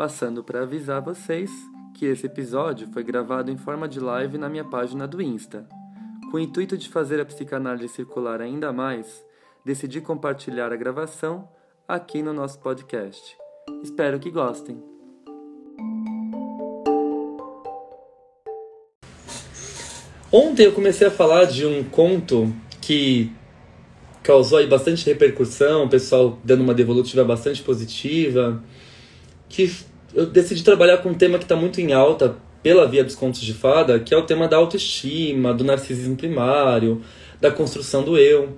Passando para avisar vocês que esse episódio foi gravado em forma de live na minha página do Insta, com o intuito de fazer a psicanálise circular ainda mais, decidi compartilhar a gravação aqui no nosso podcast. Espero que gostem. Ontem eu comecei a falar de um conto que causou aí bastante repercussão, o pessoal dando uma devolutiva bastante positiva, que eu decidi trabalhar com um tema que está muito em alta pela via dos contos de fada, que é o tema da autoestima, do narcisismo primário, da construção do eu.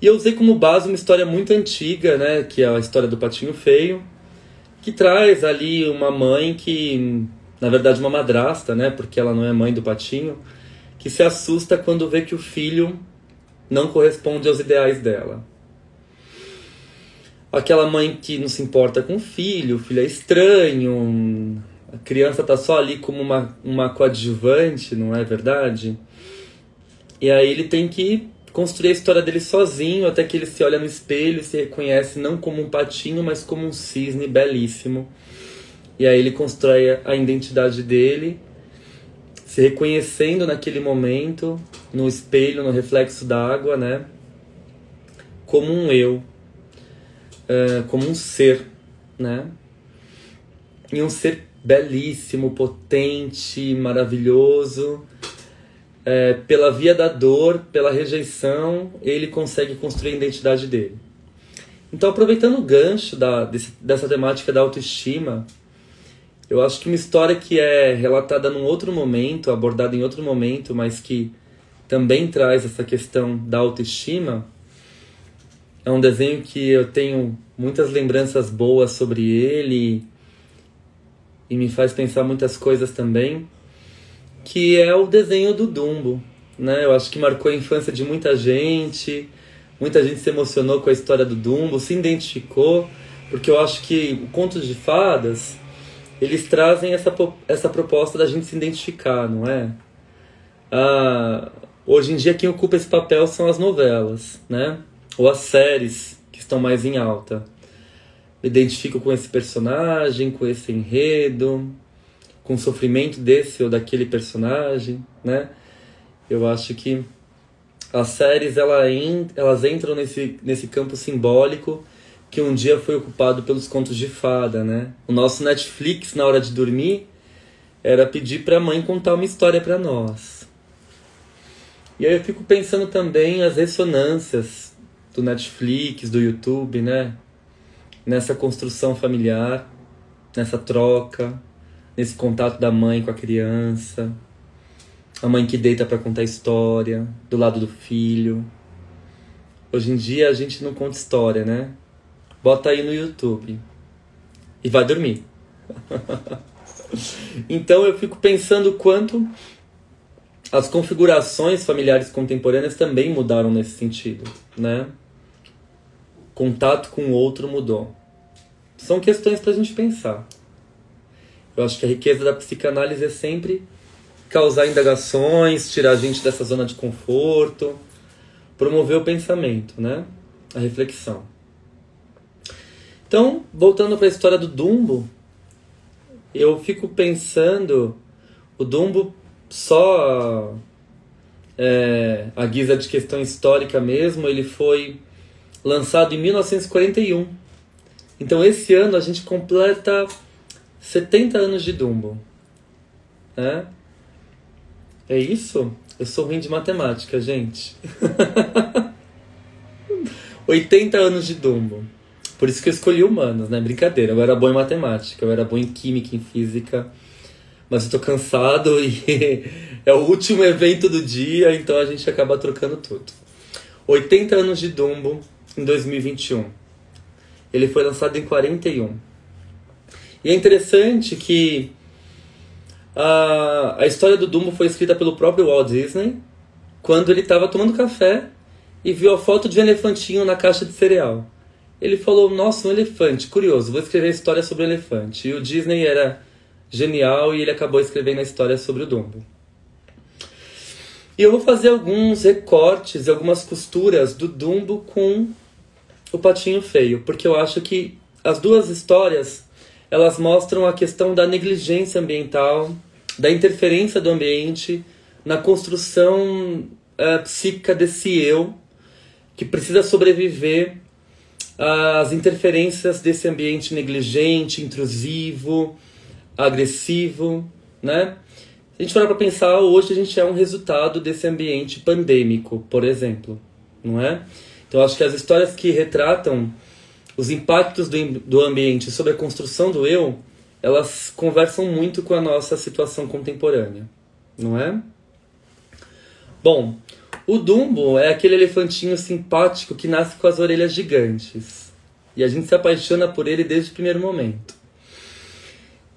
E eu usei como base uma história muito antiga, né, que é a história do Patinho Feio, que traz ali uma mãe que, na verdade, uma madrasta, né, porque ela não é mãe do Patinho, que se assusta quando vê que o filho não corresponde aos ideais dela. Aquela mãe que não se importa com o filho, o filho é estranho, a criança tá só ali como uma, uma coadjuvante, não é verdade? E aí ele tem que construir a história dele sozinho, até que ele se olha no espelho e se reconhece não como um patinho, mas como um cisne belíssimo. E aí ele constrói a identidade dele, se reconhecendo naquele momento, no espelho, no reflexo d'água, né? Como um eu, como um ser, né? E um ser belíssimo, potente, maravilhoso. É, pela via da dor, pela rejeição, ele consegue construir a identidade dele. Então, aproveitando o gancho da, desse, dessa temática da autoestima, eu acho que uma história que é relatada num outro momento, abordada em outro momento, mas que também traz essa questão da autoestima, é um desenho que eu tenho muitas lembranças boas sobre ele e me faz pensar muitas coisas também, que é o desenho do Dumbo. Né? Eu acho que marcou a infância de muita gente, muita gente se emocionou com a história do Dumbo, se identificou, porque eu acho que o conto de fadas eles trazem essa, essa proposta da gente se identificar, não é? Ah, hoje em dia quem ocupa esse papel são as novelas, né? Ou as séries que estão mais em alta me identifico com esse personagem, com esse enredo, com o sofrimento desse ou daquele personagem, né? Eu acho que as séries elas entram nesse, nesse campo simbólico que um dia foi ocupado pelos contos de fada, né? O nosso Netflix na hora de dormir era pedir para a mãe contar uma história para nós. E aí eu fico pensando também as ressonâncias do Netflix, do YouTube, né? nessa construção familiar, nessa troca, nesse contato da mãe com a criança, a mãe que deita para contar história, do lado do filho. Hoje em dia a gente não conta história, né? Bota aí no YouTube e vai dormir. então eu fico pensando quanto as configurações familiares contemporâneas também mudaram nesse sentido, né? Contato com o outro mudou. São questões para a gente pensar. Eu acho que a riqueza da psicanálise é sempre causar indagações, tirar a gente dessa zona de conforto, promover o pensamento, né? A reflexão. Então, voltando para a história do Dumbo, eu fico pensando, o Dumbo só é, a guisa de questão histórica mesmo, ele foi lançado em 1941. Então esse ano a gente completa 70 anos de Dumbo. É, é isso? Eu sou ruim de matemática, gente. 80 anos de Dumbo. Por isso que eu escolhi humanos, né? Brincadeira. Eu era bom em matemática, eu era bom em química, em física. Mas eu tô cansado e é o último evento do dia, então a gente acaba trocando tudo. 80 anos de Dumbo em 2021. Ele foi lançado em 41. E é interessante que a, a história do Dumbo foi escrita pelo próprio Walt Disney quando ele estava tomando café e viu a foto de um elefantinho na caixa de cereal. Ele falou: Nossa, um elefante, curioso, vou escrever a história sobre o elefante. E o Disney era genial e ele acabou escrevendo a história sobre o Dumbo. E eu vou fazer alguns recortes, algumas costuras do Dumbo com o Patinho Feio, porque eu acho que as duas histórias elas mostram a questão da negligência ambiental, da interferência do ambiente na construção uh, psíquica desse eu que precisa sobreviver às interferências desse ambiente negligente, intrusivo, agressivo, né? A gente for para pensar, hoje a gente é um resultado desse ambiente pandêmico, por exemplo, não é? Então acho que as histórias que retratam os impactos do, do ambiente sobre a construção do eu, elas conversam muito com a nossa situação contemporânea, não é? Bom, o Dumbo é aquele elefantinho simpático que nasce com as orelhas gigantes. E a gente se apaixona por ele desde o primeiro momento.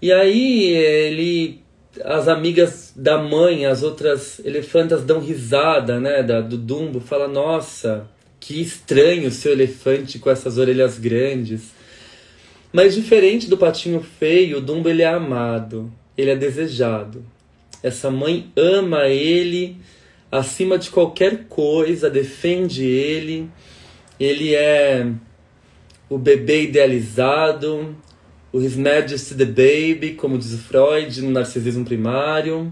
E aí ele as amigas da mãe, as outras elefantas dão risada, né, da, do Dumbo, fala: "Nossa, que estranho seu elefante com essas orelhas grandes". Mas diferente do patinho feio, o Dumbo ele é amado, ele é desejado. Essa mãe ama ele acima de qualquer coisa, defende ele. Ele é o bebê idealizado, o His Majesty the Baby, como diz Freud no narcisismo primário.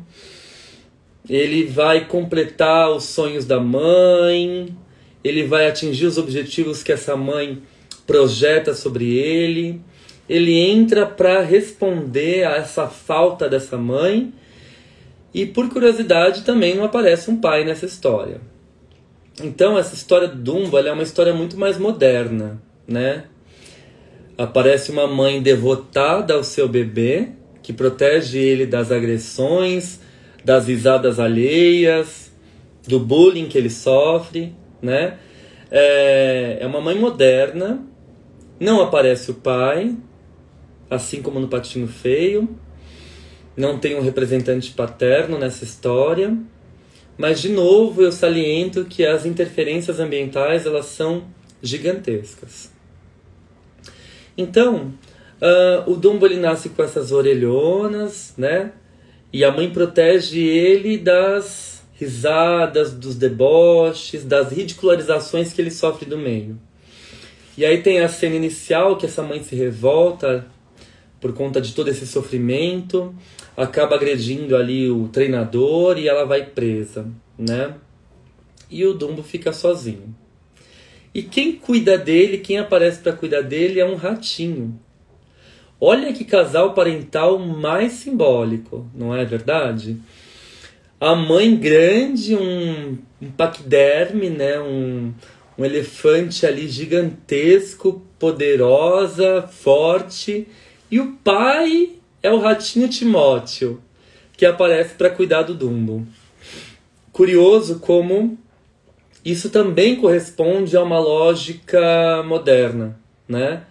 Ele vai completar os sonhos da mãe, ele vai atingir os objetivos que essa mãe projeta sobre ele. Ele entra para responder a essa falta dessa mãe. E por curiosidade também não aparece um pai nessa história. Então essa história do Dumbo é uma história muito mais moderna, né? Aparece uma mãe devotada ao seu bebê, que protege ele das agressões, das risadas alheias, do bullying que ele sofre, né? É, é uma mãe moderna, não aparece o pai, assim como no Patinho Feio, não tem um representante paterno nessa história, mas de novo eu saliento que as interferências ambientais elas são gigantescas. Então, uh, o Dumbo ele nasce com essas orelhonas, né? E a mãe protege ele das risadas, dos deboches, das ridicularizações que ele sofre do meio. E aí tem a cena inicial que essa mãe se revolta por conta de todo esse sofrimento, acaba agredindo ali o treinador e ela vai presa, né? E o Dumbo fica sozinho. E quem cuida dele, quem aparece para cuidar dele é um ratinho. Olha que casal parental mais simbólico, não é verdade? A mãe grande, um, um paquiderme, né? um, um elefante ali gigantesco, poderosa, forte. E o pai é o ratinho Timóteo, que aparece para cuidar do Dumbo. Curioso como isso também corresponde a uma lógica moderna, né?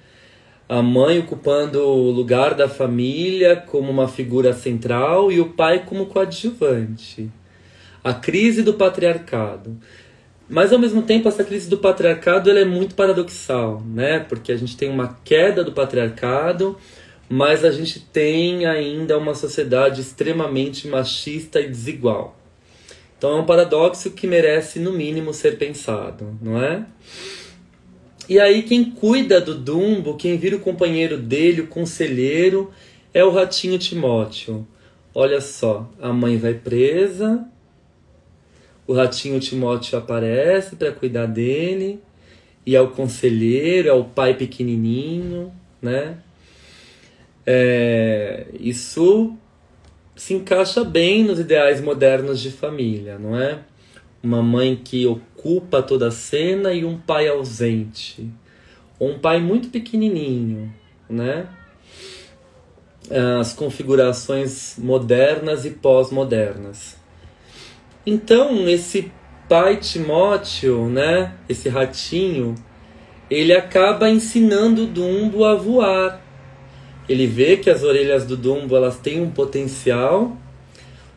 A mãe ocupando o lugar da família como uma figura central e o pai como coadjuvante. A crise do patriarcado. Mas ao mesmo tempo essa crise do patriarcado ela é muito paradoxal, né? Porque a gente tem uma queda do patriarcado, mas a gente tem ainda uma sociedade extremamente machista e desigual. Então é um paradoxo que merece, no mínimo, ser pensado, não é? E aí, quem cuida do Dumbo, quem vira o companheiro dele, o conselheiro, é o ratinho Timóteo. Olha só, a mãe vai presa, o ratinho Timóteo aparece para cuidar dele, e é o conselheiro, é o pai pequenininho, né? É, isso se encaixa bem nos ideais modernos de família, não é? Uma mãe que ocupa toda a cena e um pai ausente. Ou um pai muito pequenininho, né? As configurações modernas e pós-modernas. Então, esse pai Timóteo, né, esse ratinho, ele acaba ensinando Dumbo a voar. Ele vê que as orelhas do Dumbo elas têm um potencial,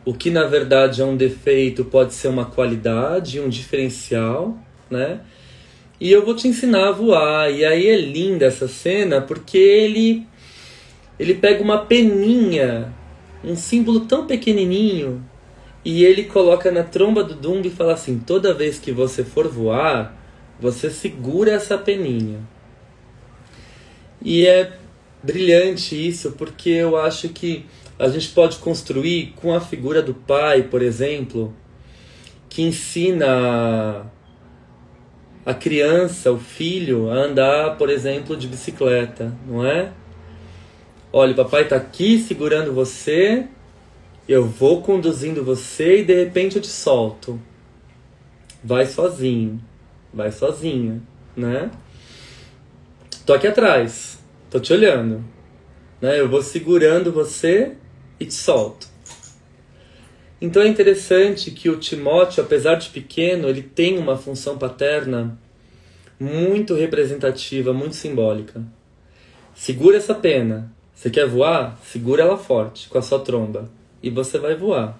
o que na verdade é um defeito pode ser uma qualidade, um diferencial, né? E eu vou te ensinar a voar. E aí é linda essa cena porque ele ele pega uma peninha, um símbolo tão pequenininho, e ele coloca na tromba do Dumbo e fala assim: toda vez que você for voar, você segura essa peninha. E é brilhante isso, porque eu acho que a gente pode construir com a figura do pai, por exemplo, que ensina a criança, o filho, a andar, por exemplo, de bicicleta, não é? Olha, papai está aqui segurando você eu vou conduzindo você e de repente eu te solto. Vai sozinho. Vai sozinha, né? Tô aqui atrás. Tô te olhando. Né? Eu vou segurando você e te solto. Então é interessante que o Timóteo, apesar de pequeno, ele tem uma função paterna muito representativa, muito simbólica. Segura essa pena. Você quer voar? Segura ela forte com a sua tromba e você vai voar.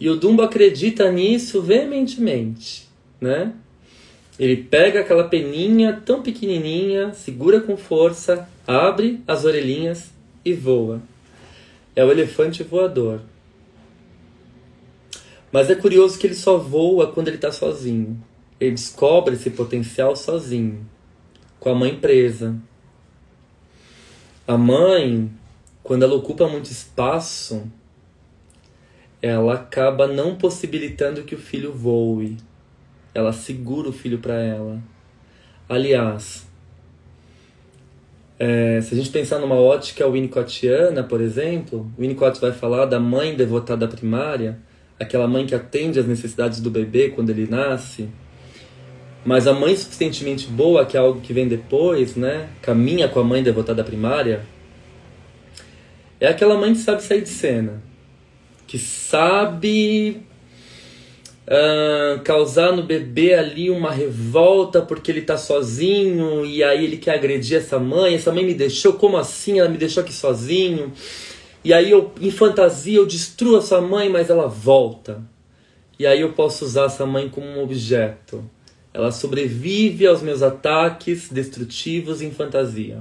E o Dumbo acredita nisso veementemente, né? Ele pega aquela peninha tão pequenininha, segura com força, abre as orelhinhas e voa. É o elefante voador. Mas é curioso que ele só voa quando ele está sozinho. Ele descobre esse potencial sozinho, com a mãe presa. A mãe quando ela ocupa muito espaço, ela acaba não possibilitando que o filho voe. Ela segura o filho para ela. Aliás, é, se a gente pensar numa ótica winnicottiana, por exemplo, Winnicott vai falar da mãe devotada primária, aquela mãe que atende às necessidades do bebê quando ele nasce, mas a mãe suficientemente boa, que é algo que vem depois, né, caminha com a mãe devotada primária, é aquela mãe que sabe sair de cena, que sabe uh, causar no bebê ali uma revolta porque ele tá sozinho e aí ele quer agredir essa mãe. Essa mãe me deixou, como assim? Ela me deixou aqui sozinho. E aí eu, em fantasia, eu destruo essa mãe, mas ela volta. E aí eu posso usar essa mãe como um objeto. Ela sobrevive aos meus ataques destrutivos em fantasia.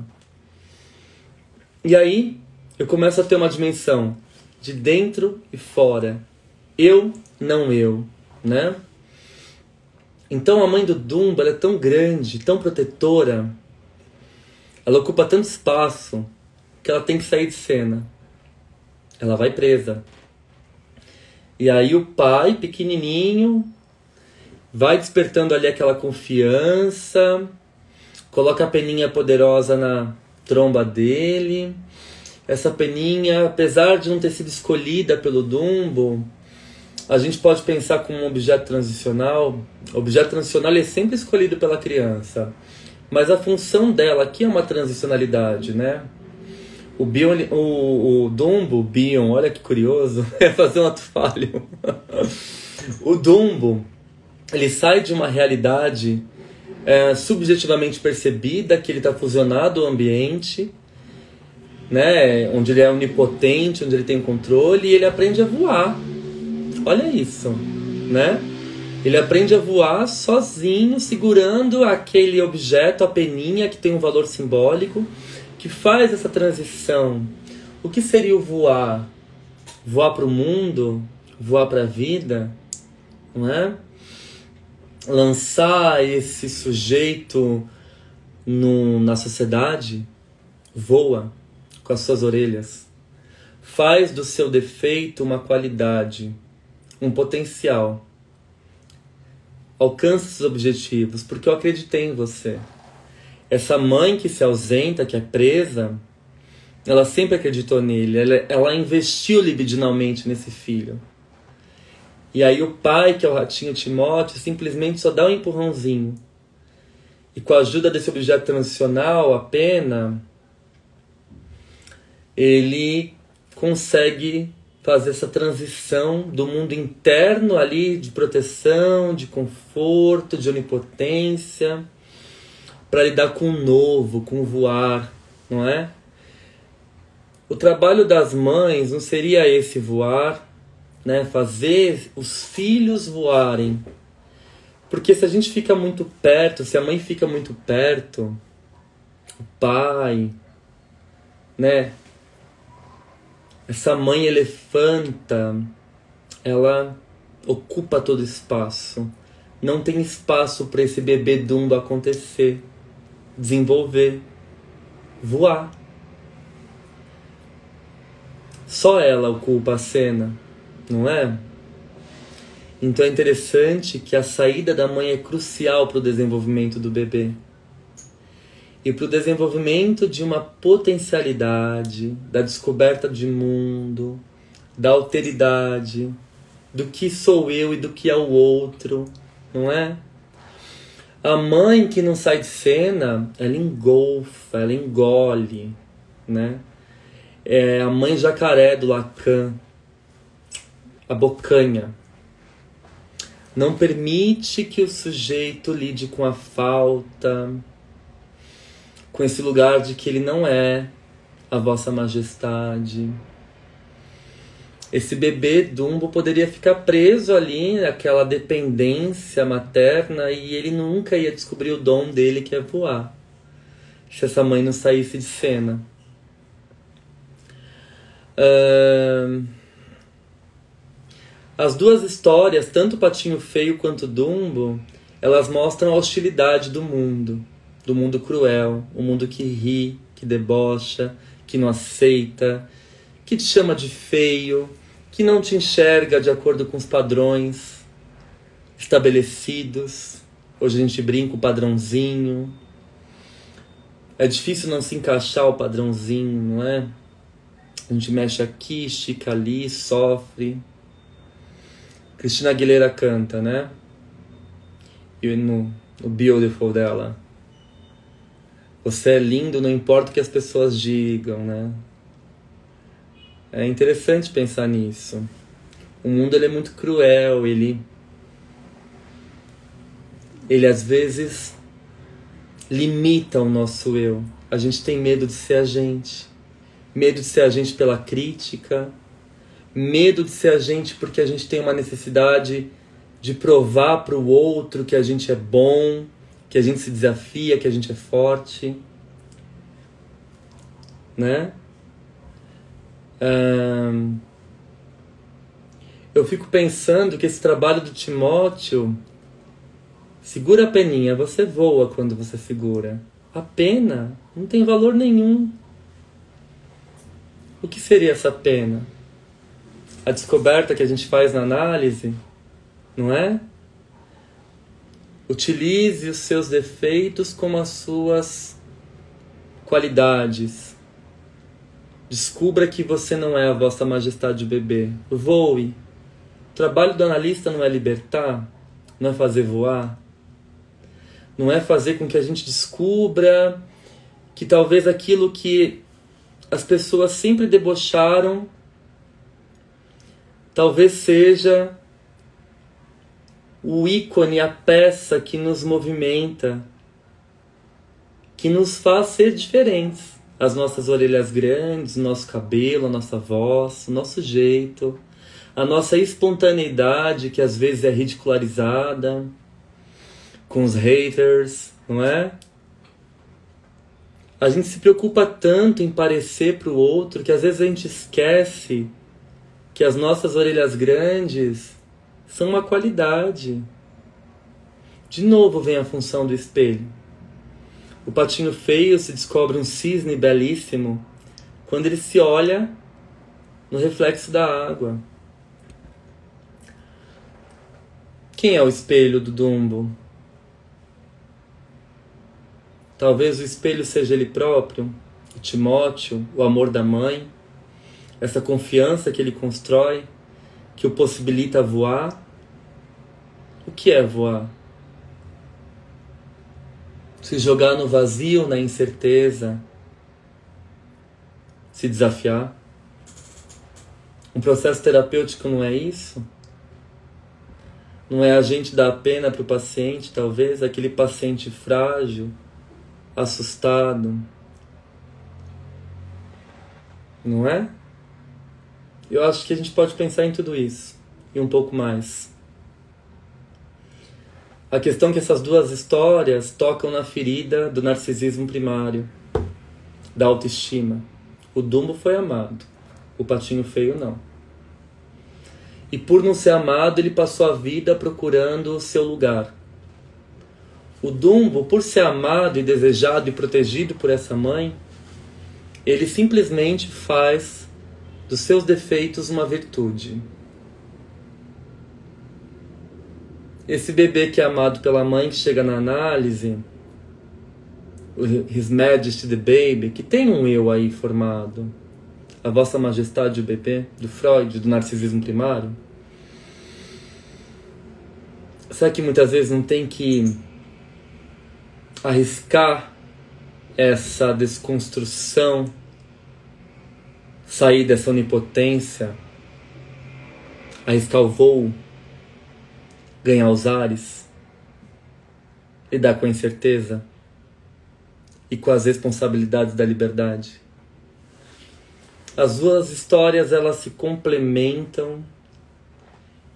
E aí eu começo a ter uma dimensão de dentro e fora. Eu, não eu, né? Então a mãe do Dumbo é tão grande, tão protetora, ela ocupa tanto espaço que ela tem que sair de cena. Ela vai presa. E aí o pai, pequenininho, vai despertando ali aquela confiança, coloca a peninha poderosa na tromba dele essa peninha, apesar de não ter sido escolhida pelo Dumbo, a gente pode pensar como um objeto transicional. O objeto transicional é sempre escolhido pela criança, mas a função dela aqui é uma transicionalidade, né? O, Bion, o, o Dumbo, Bion, olha que curioso, é fazer um ato falho. o Dumbo, ele sai de uma realidade é, subjetivamente percebida, que ele está fusionado ao ambiente, né? Onde ele é onipotente, onde ele tem controle e ele aprende a voar. Olha isso, né? Ele aprende a voar sozinho, segurando aquele objeto, a peninha que tem um valor simbólico, que faz essa transição. O que seria o voar? Voar para o mundo? Voar para a vida? Não é? Lançar esse sujeito no, na sociedade? Voa com as suas orelhas. Faz do seu defeito uma qualidade, um potencial. Alcança seus objetivos, porque eu acreditei em você. Essa mãe que se ausenta, que é presa, ela sempre acreditou nele, ela, ela investiu libidinalmente nesse filho. E aí o pai, que é o ratinho Timóteo, simplesmente só dá um empurrãozinho. E com a ajuda desse objeto transicional, a pena, ele consegue fazer essa transição do mundo interno ali de proteção, de conforto, de onipotência, para lidar com o novo, com o voar, não é? O trabalho das mães não seria esse voar, né? Fazer os filhos voarem. Porque se a gente fica muito perto, se a mãe fica muito perto, o pai, né? Essa mãe elefanta, ela ocupa todo espaço. Não tem espaço para esse bebê dumbo acontecer desenvolver, voar. Só ela ocupa a cena, não é? Então é interessante que a saída da mãe é crucial para o desenvolvimento do bebê e para o desenvolvimento de uma potencialidade, da descoberta de mundo, da alteridade, do que sou eu e do que é o outro, não é? A mãe que não sai de cena, ela engolfa, ela engole, né? É a mãe jacaré do Lacan, a bocanha. Não permite que o sujeito lide com a falta, com esse lugar de que ele não é a vossa majestade esse bebê Dumbo poderia ficar preso ali naquela dependência materna e ele nunca ia descobrir o dom dele que é voar. Se essa mãe não saísse de cena. Uh... As duas histórias, tanto Patinho Feio quanto Dumbo, elas mostram a hostilidade do mundo, do mundo cruel, o um mundo que ri, que debocha, que não aceita, que te chama de feio, que não te enxerga de acordo com os padrões estabelecidos. Hoje a gente brinca o padrãozinho. É difícil não se encaixar o padrãozinho, não é? A gente mexe aqui, estica ali, sofre. Cristina Aguilera canta, né? E no, no Beautiful dela. Você é lindo, não importa o que as pessoas digam, né? É interessante pensar nisso. O mundo ele é muito cruel, ele ele às vezes limita o nosso eu. A gente tem medo de ser a gente. Medo de ser a gente pela crítica, medo de ser a gente porque a gente tem uma necessidade de provar para o outro que a gente é bom, que a gente se desafia, que a gente é forte, né? eu fico pensando que esse trabalho do Timóteo segura a peninha, você voa quando você segura. A pena não tem valor nenhum. O que seria essa pena? A descoberta que a gente faz na análise, não é? Utilize os seus defeitos como as suas qualidades. Descubra que você não é a vossa majestade bebê. Voe. O trabalho do analista não é libertar, não é fazer voar, não é fazer com que a gente descubra que talvez aquilo que as pessoas sempre debocharam talvez seja o ícone, a peça que nos movimenta, que nos faz ser diferentes as nossas orelhas grandes, nosso cabelo, a nossa voz, o nosso jeito, a nossa espontaneidade que às vezes é ridicularizada com os haters, não é? A gente se preocupa tanto em parecer para o outro que às vezes a gente esquece que as nossas orelhas grandes são uma qualidade. De novo vem a função do espelho. O patinho feio se descobre um cisne belíssimo quando ele se olha no reflexo da água. Quem é o espelho do Dumbo? Talvez o espelho seja ele próprio, o Timóteo, o amor da mãe, essa confiança que ele constrói, que o possibilita voar. O que é voar? Se jogar no vazio, na incerteza, se desafiar. Um processo terapêutico não é isso? Não é a gente dar pena para o paciente, talvez, aquele paciente frágil, assustado. Não é? Eu acho que a gente pode pensar em tudo isso e um pouco mais. A questão é que essas duas histórias tocam na ferida do narcisismo primário, da autoestima. O Dumbo foi amado, o Patinho Feio não. E por não ser amado, ele passou a vida procurando o seu lugar. O Dumbo, por ser amado e desejado e protegido por essa mãe, ele simplesmente faz dos seus defeitos uma virtude. Esse bebê que é amado pela mãe que chega na análise, o His Majesty the Baby, que tem um eu aí formado, a Vossa Majestade o bebê, do Freud, do narcisismo primário. Será que muitas vezes não tem que arriscar essa desconstrução, sair dessa onipotência, arriscar o voo? ganhar os ares, lidar com a incerteza e com as responsabilidades da liberdade. As duas histórias elas se complementam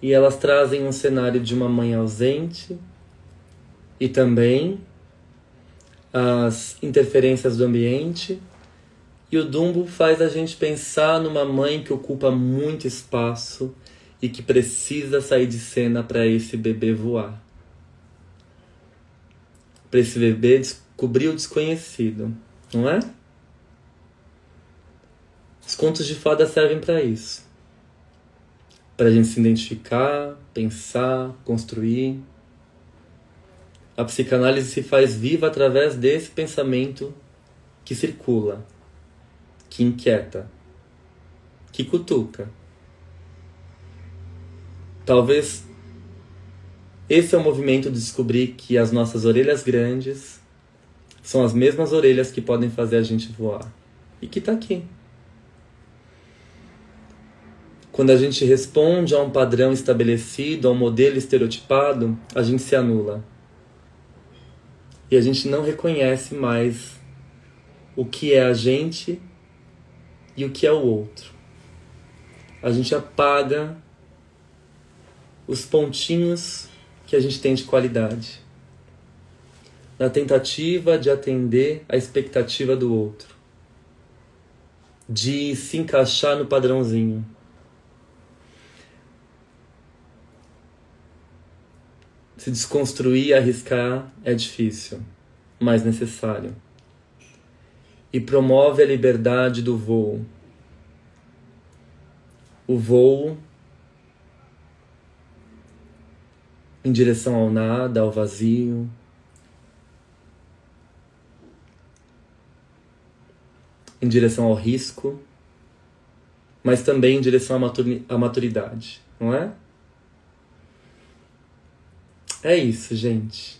e elas trazem um cenário de uma mãe ausente e também as interferências do ambiente. E o Dumbo faz a gente pensar numa mãe que ocupa muito espaço e que precisa sair de cena para esse bebê voar. Para esse bebê descobrir o desconhecido, não é? Os contos de fada servem para isso. Para a gente se identificar, pensar, construir. A psicanálise se faz viva através desse pensamento que circula, que inquieta, que cutuca Talvez esse é o movimento de descobrir que as nossas orelhas grandes são as mesmas orelhas que podem fazer a gente voar. E que está aqui. Quando a gente responde a um padrão estabelecido, a um modelo estereotipado, a gente se anula. E a gente não reconhece mais o que é a gente e o que é o outro. A gente apaga os pontinhos que a gente tem de qualidade, na tentativa de atender a expectativa do outro, de se encaixar no padrãozinho. Se desconstruir e arriscar é difícil, mas necessário. E promove a liberdade do voo. O voo em direção ao nada, ao vazio. Em direção ao risco, mas também em direção à maturidade, não é? É isso, gente.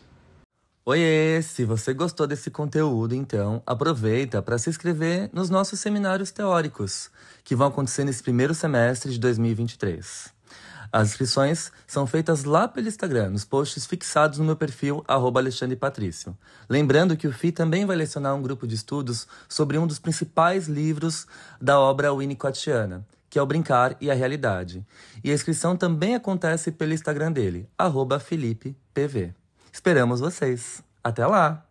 Oiê! Se você gostou desse conteúdo, então aproveita para se inscrever nos nossos seminários teóricos, que vão acontecer nesse primeiro semestre de 2023. As inscrições são feitas lá pelo Instagram, nos posts fixados no meu perfil, Alexandre Patrício. Lembrando que o FI também vai lecionar um grupo de estudos sobre um dos principais livros da obra Winnicottiana, que é o Brincar e a Realidade. E a inscrição também acontece pelo Instagram dele, FelipePV. Esperamos vocês. Até lá!